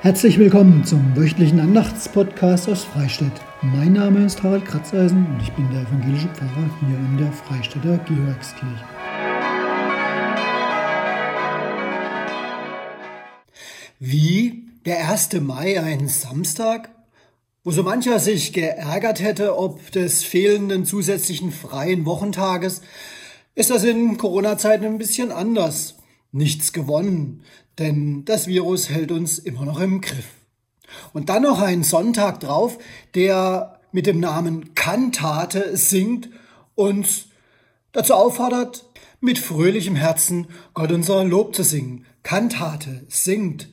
Herzlich willkommen zum wöchentlichen Andachtspodcast aus Freistadt. Mein Name ist Harald Kratzeisen und ich bin der evangelische Pfarrer hier in der Freistädter Georgskirche. Wie der 1. Mai ein Samstag, wo so mancher sich geärgert hätte ob des fehlenden zusätzlichen freien Wochentages, ist das in Corona-Zeiten ein bisschen anders. Nichts gewonnen, denn das Virus hält uns immer noch im Griff. Und dann noch ein Sonntag drauf, der mit dem Namen Kantate singt und dazu auffordert, mit fröhlichem Herzen Gott unser Lob zu singen. Kantate singt.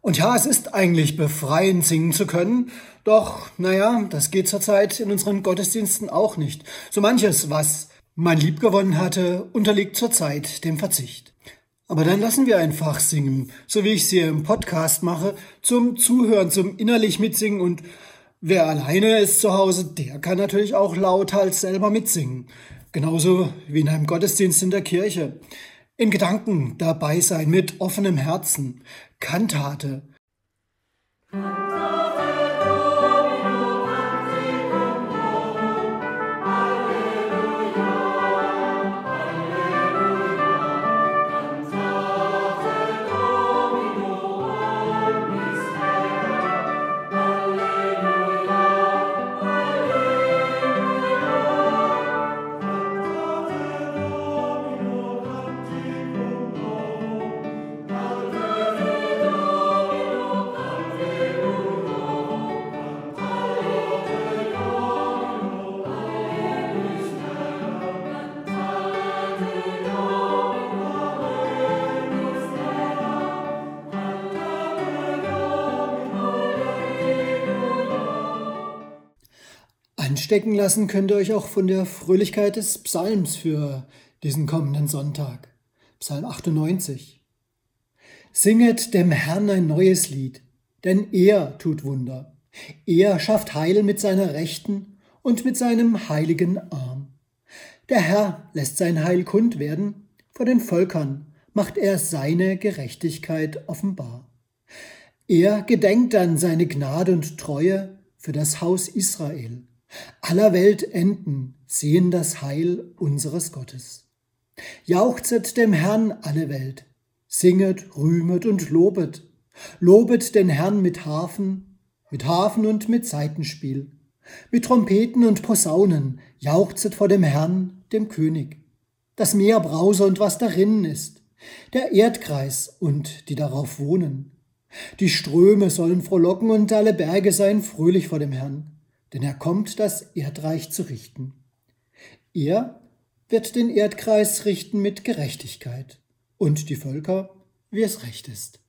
Und ja, es ist eigentlich befreiend singen zu können, doch, naja, das geht zurzeit in unseren Gottesdiensten auch nicht. So manches, was man lieb gewonnen hatte, unterliegt zurzeit dem Verzicht. Aber dann lassen wir einfach singen, so wie ich es hier im Podcast mache, zum Zuhören, zum innerlich mitsingen und wer alleine ist zu Hause, der kann natürlich auch lauthals selber mitsingen. Genauso wie in einem Gottesdienst in der Kirche. In Gedanken dabei sein mit offenem Herzen. Kantate. Anstecken lassen könnt ihr euch auch von der Fröhlichkeit des Psalms für diesen kommenden Sonntag. Psalm 98. Singet dem Herrn ein neues Lied, denn er tut Wunder. Er schafft Heil mit seiner Rechten und mit seinem heiligen Arm. Der Herr lässt sein Heil kund werden, vor den Völkern macht er seine Gerechtigkeit offenbar. Er gedenkt an seine Gnade und Treue für das Haus Israel aller Welt enden sehen das Heil unseres Gottes. Jauchzet dem Herrn alle Welt, singet, rühmet und lobet, lobet den Herrn mit Harfen, mit Harfen und mit Saitenspiel, mit Trompeten und Posaunen, jauchzet vor dem Herrn, dem König. Das Meer brause und was darinnen ist, der Erdkreis und die darauf wohnen. Die Ströme sollen frohlocken und alle Berge seien fröhlich vor dem Herrn denn er kommt, das Erdreich zu richten. Er wird den Erdkreis richten mit Gerechtigkeit und die Völker, wie es recht ist.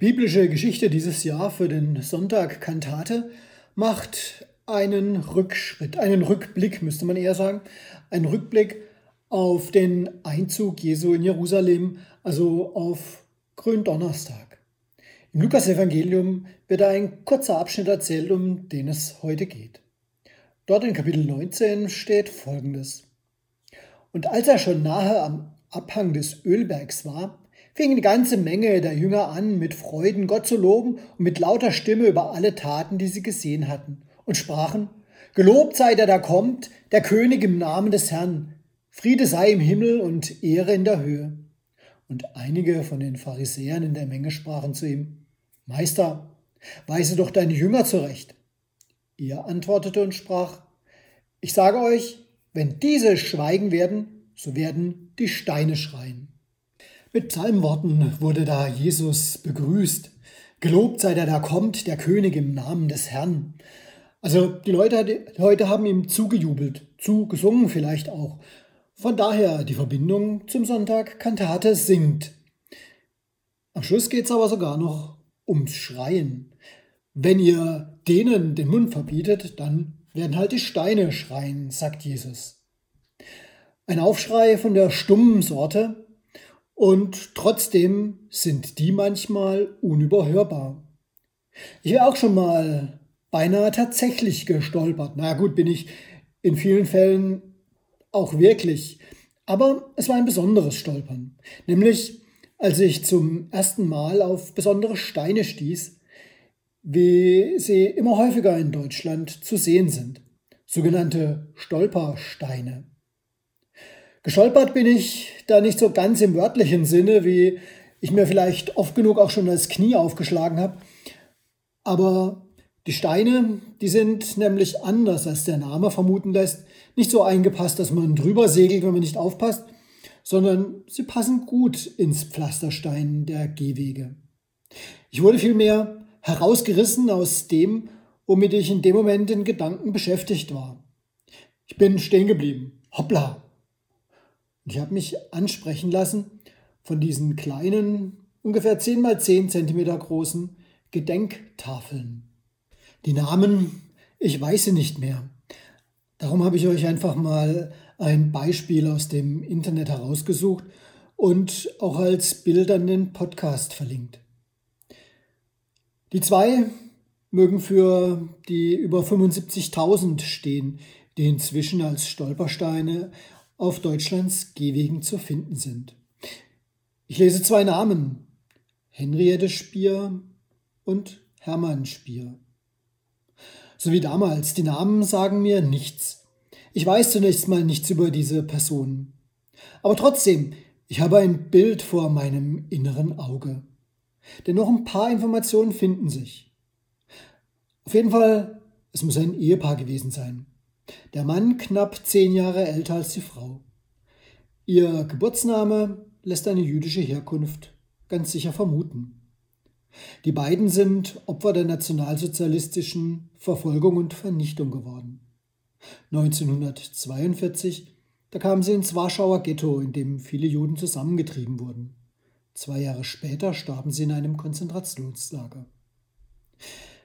Biblische Geschichte dieses Jahr für den Sonntag Kantate macht einen Rückschritt, einen Rückblick, müsste man eher sagen, einen Rückblick auf den Einzug Jesu in Jerusalem, also auf Gründonnerstag. Im Lukas-Evangelium wird ein kurzer Abschnitt erzählt, um den es heute geht. Dort in Kapitel 19 steht folgendes. Und als er schon nahe am Abhang des Ölbergs war, fing eine ganze Menge der Jünger an, mit Freuden Gott zu loben und mit lauter Stimme über alle Taten, die sie gesehen hatten, und sprachen, Gelobt sei der da kommt, der König im Namen des Herrn, Friede sei im Himmel und Ehre in der Höhe. Und einige von den Pharisäern in der Menge sprachen zu ihm, Meister, weise doch deine Jünger zurecht. Er antwortete und sprach, Ich sage euch, wenn diese schweigen werden, so werden die Steine schreien. Mit Psalmworten wurde da Jesus begrüßt. Gelobt sei der da kommt, der König im Namen des Herrn. Also die Leute, die Leute haben ihm zugejubelt, zugesungen vielleicht auch. Von daher die Verbindung zum Sonntag Kantate singt. Am Schluss geht es aber sogar noch ums Schreien. Wenn ihr denen den Mund verbietet, dann werden halt die Steine schreien, sagt Jesus. Ein Aufschrei von der stummen Sorte und trotzdem sind die manchmal unüberhörbar. Ich wäre auch schon mal beinahe tatsächlich gestolpert. Na gut, bin ich in vielen Fällen auch wirklich. Aber es war ein besonderes Stolpern. Nämlich, als ich zum ersten Mal auf besondere Steine stieß, wie sie immer häufiger in Deutschland zu sehen sind. Sogenannte Stolpersteine. Gestolpert bin ich da nicht so ganz im wörtlichen Sinne, wie ich mir vielleicht oft genug auch schon das Knie aufgeschlagen habe. Aber die Steine, die sind nämlich anders, als der Name vermuten lässt. Nicht so eingepasst, dass man drüber segelt, wenn man nicht aufpasst, sondern sie passen gut ins Pflasterstein der Gehwege. Ich wurde vielmehr herausgerissen aus dem, womit ich in dem Moment in Gedanken beschäftigt war. Ich bin stehen geblieben. Hoppla! Ich habe mich ansprechen lassen von diesen kleinen, ungefähr 10 mal 10 Zentimeter großen Gedenktafeln. Die Namen, ich weiß sie nicht mehr. Darum habe ich euch einfach mal ein Beispiel aus dem Internet herausgesucht und auch als Bild an den Podcast verlinkt. Die zwei mögen für die über 75.000 stehen, die inzwischen als Stolpersteine auf Deutschlands Gehwegen zu finden sind. Ich lese zwei Namen, Henriette Spier und Hermann Spier. So wie damals. Die Namen sagen mir nichts. Ich weiß zunächst mal nichts über diese Personen. Aber trotzdem, ich habe ein Bild vor meinem inneren Auge. Denn noch ein paar Informationen finden sich. Auf jeden Fall, es muss ein Ehepaar gewesen sein. Der Mann knapp zehn Jahre älter als die Frau. Ihr Geburtsname lässt eine jüdische Herkunft ganz sicher vermuten. Die beiden sind Opfer der nationalsozialistischen Verfolgung und Vernichtung geworden. 1942, da kamen sie ins Warschauer Ghetto, in dem viele Juden zusammengetrieben wurden. Zwei Jahre später starben sie in einem Konzentrationslager.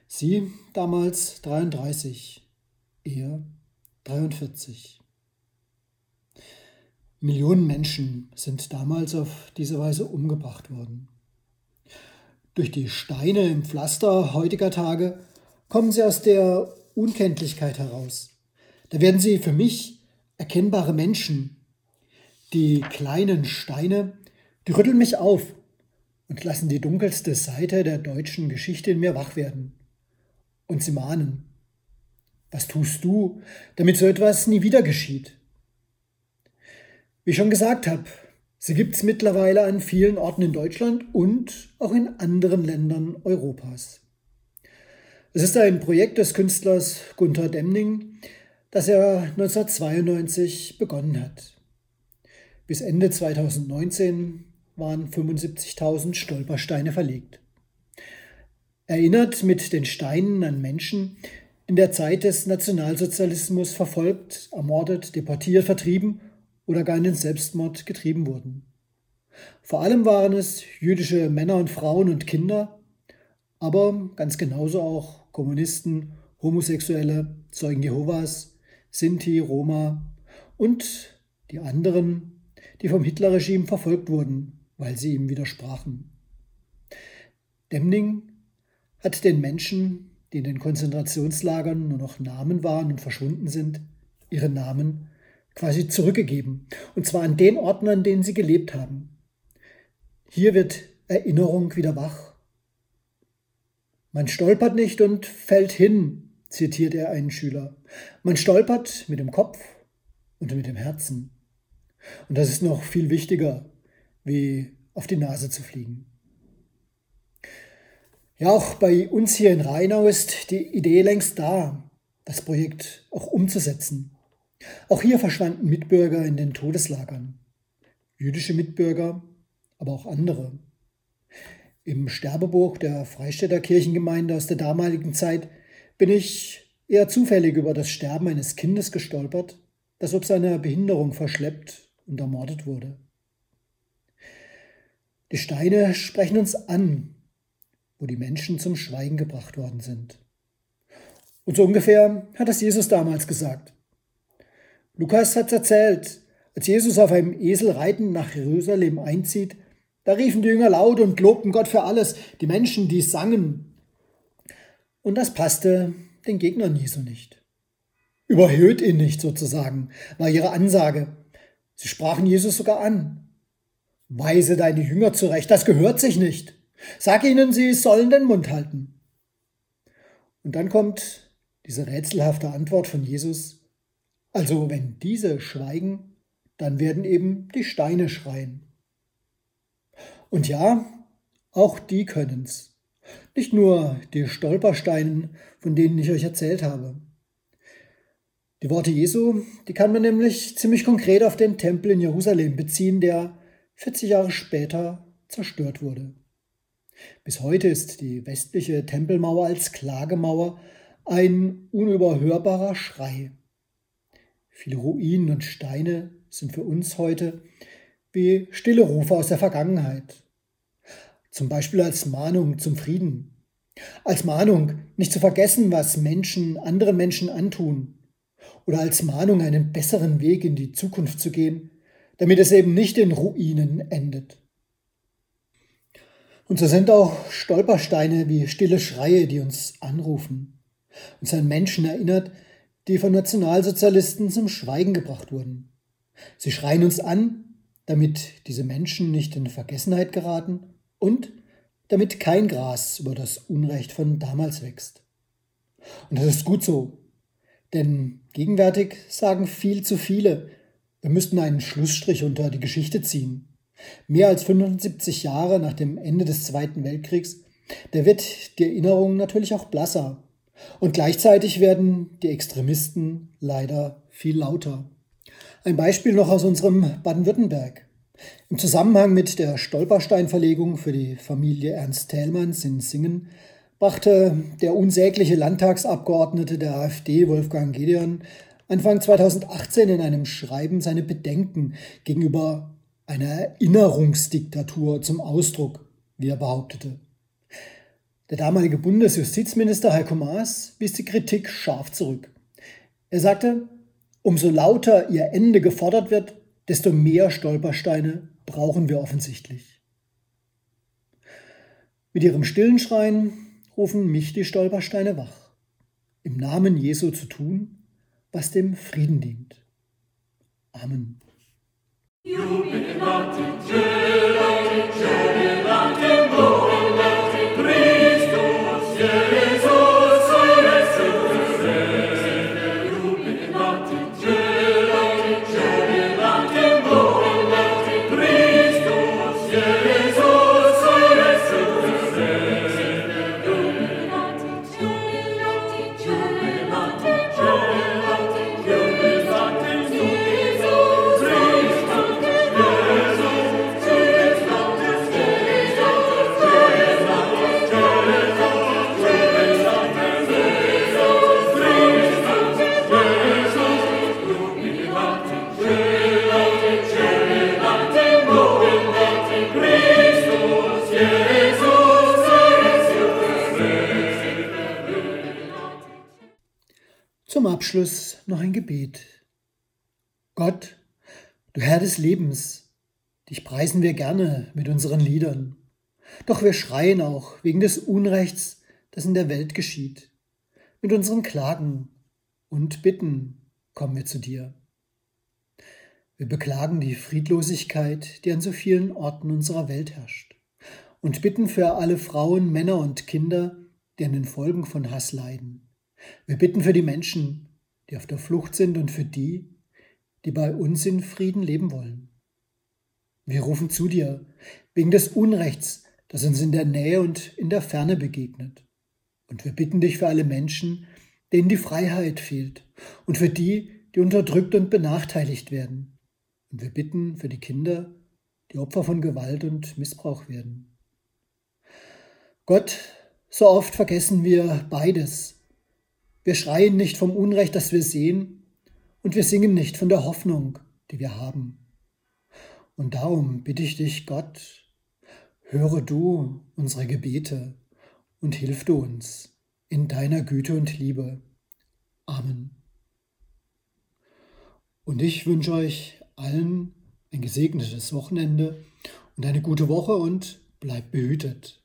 Sie damals 33, er 43. Millionen Menschen sind damals auf diese Weise umgebracht worden. Durch die Steine im Pflaster heutiger Tage kommen sie aus der Unkenntlichkeit heraus. Da werden sie für mich erkennbare Menschen. Die kleinen Steine, die rütteln mich auf und lassen die dunkelste Seite der deutschen Geschichte in mir wach werden. Und sie mahnen. Was tust du, damit so etwas nie wieder geschieht? Wie ich schon gesagt habe, Sie gibt es mittlerweile an vielen Orten in Deutschland und auch in anderen Ländern Europas. Es ist ein Projekt des Künstlers Gunther Demning, das er 1992 begonnen hat. Bis Ende 2019 waren 75.000 Stolpersteine verlegt. Erinnert mit den Steinen an Menschen, in der Zeit des Nationalsozialismus verfolgt, ermordet, deportiert, vertrieben oder gar in den Selbstmord getrieben wurden. Vor allem waren es jüdische Männer und Frauen und Kinder, aber ganz genauso auch Kommunisten, Homosexuelle, Zeugen Jehovas, Sinti, Roma und die anderen, die vom Hitlerregime verfolgt wurden, weil sie ihm widersprachen. Demning hat den Menschen, die in den Konzentrationslagern nur noch Namen waren und verschwunden sind, ihre Namen quasi zurückgegeben. Und zwar an den Orten, an denen sie gelebt haben. Hier wird Erinnerung wieder wach. Man stolpert nicht und fällt hin, zitiert er einen Schüler. Man stolpert mit dem Kopf und mit dem Herzen. Und das ist noch viel wichtiger, wie auf die Nase zu fliegen. Ja, auch bei uns hier in Rheinau ist die Idee längst da, das Projekt auch umzusetzen. Auch hier verschwanden Mitbürger in den Todeslagern. Jüdische Mitbürger, aber auch andere. Im Sterbebuch der Freistädter Kirchengemeinde aus der damaligen Zeit bin ich eher zufällig über das Sterben eines Kindes gestolpert, das ob seiner Behinderung verschleppt und ermordet wurde. Die Steine sprechen uns an, wo die Menschen zum Schweigen gebracht worden sind. Und so ungefähr hat es Jesus damals gesagt. Lukas hat erzählt, als Jesus auf einem Esel reitend nach Jerusalem einzieht, da riefen die Jünger laut und lobten Gott für alles, die Menschen, die sangen. Und das passte den Gegnern Jesu nicht. Überhöht ihn nicht sozusagen, war ihre Ansage. Sie sprachen Jesus sogar an. Weise deine Jünger zurecht, das gehört sich nicht. Sag ihnen, sie sollen den Mund halten. Und dann kommt diese rätselhafte Antwort von Jesus. Also wenn diese schweigen, dann werden eben die Steine schreien. Und ja, auch die können's. Nicht nur die Stolpersteine, von denen ich euch erzählt habe. Die Worte Jesu, die kann man nämlich ziemlich konkret auf den Tempel in Jerusalem beziehen, der 40 Jahre später zerstört wurde. Bis heute ist die westliche Tempelmauer als Klagemauer ein unüberhörbarer Schrei. Viele Ruinen und Steine sind für uns heute wie stille Rufe aus der Vergangenheit. Zum Beispiel als Mahnung zum Frieden. Als Mahnung, nicht zu vergessen, was Menschen anderen Menschen antun. Oder als Mahnung, einen besseren Weg in die Zukunft zu gehen, damit es eben nicht in Ruinen endet. Und so sind auch Stolpersteine wie stille Schreie, die uns anrufen, uns an Menschen erinnert, die von Nationalsozialisten zum Schweigen gebracht wurden. Sie schreien uns an, damit diese Menschen nicht in Vergessenheit geraten und damit kein Gras über das Unrecht von damals wächst. Und das ist gut so, denn gegenwärtig sagen viel zu viele, wir müssten einen Schlussstrich unter die Geschichte ziehen. Mehr als 75 Jahre nach dem Ende des Zweiten Weltkriegs, da wird die Erinnerung natürlich auch blasser. Und gleichzeitig werden die Extremisten leider viel lauter. Ein Beispiel noch aus unserem Baden-Württemberg. Im Zusammenhang mit der Stolpersteinverlegung für die Familie Ernst Thälmanns in Singen brachte der unsägliche Landtagsabgeordnete der AfD Wolfgang Gedeon Anfang 2018 in einem Schreiben seine Bedenken gegenüber einer Erinnerungsdiktatur zum Ausdruck, wie er behauptete. Der damalige Bundesjustizminister Heiko Maas wies die Kritik scharf zurück. Er sagte, Umso lauter ihr Ende gefordert wird, desto mehr Stolpersteine brauchen wir offensichtlich. Mit ihrem stillen Schreien rufen mich die Stolpersteine wach, im Namen Jesu zu tun, was dem Frieden dient. Amen. Iubilate, gelate, gelate, morelate, Abschluss noch ein Gebet. Gott, du Herr des Lebens, dich preisen wir gerne mit unseren Liedern. Doch wir schreien auch wegen des Unrechts, das in der Welt geschieht. Mit unseren Klagen und Bitten kommen wir zu dir. Wir beklagen die Friedlosigkeit, die an so vielen Orten unserer Welt herrscht, und bitten für alle Frauen, Männer und Kinder, die an den Folgen von Hass leiden. Wir bitten für die Menschen, die auf der Flucht sind und für die, die bei uns in Frieden leben wollen. Wir rufen zu dir wegen des Unrechts, das uns in der Nähe und in der Ferne begegnet. Und wir bitten dich für alle Menschen, denen die Freiheit fehlt und für die, die unterdrückt und benachteiligt werden. Und wir bitten für die Kinder, die Opfer von Gewalt und Missbrauch werden. Gott, so oft vergessen wir beides Wir schreien nicht vom Unrecht, das wir sehen, und wir singen nicht von der Hoffnung, die wir haben. Und darum bitte ich dich, Gott, höre du unsere Gebete und hilf du uns in deiner Güte und Liebe. Amen. Und ich wünsche euch allen ein gesegnetes Wochenende und eine gute Woche und bleibt behütet.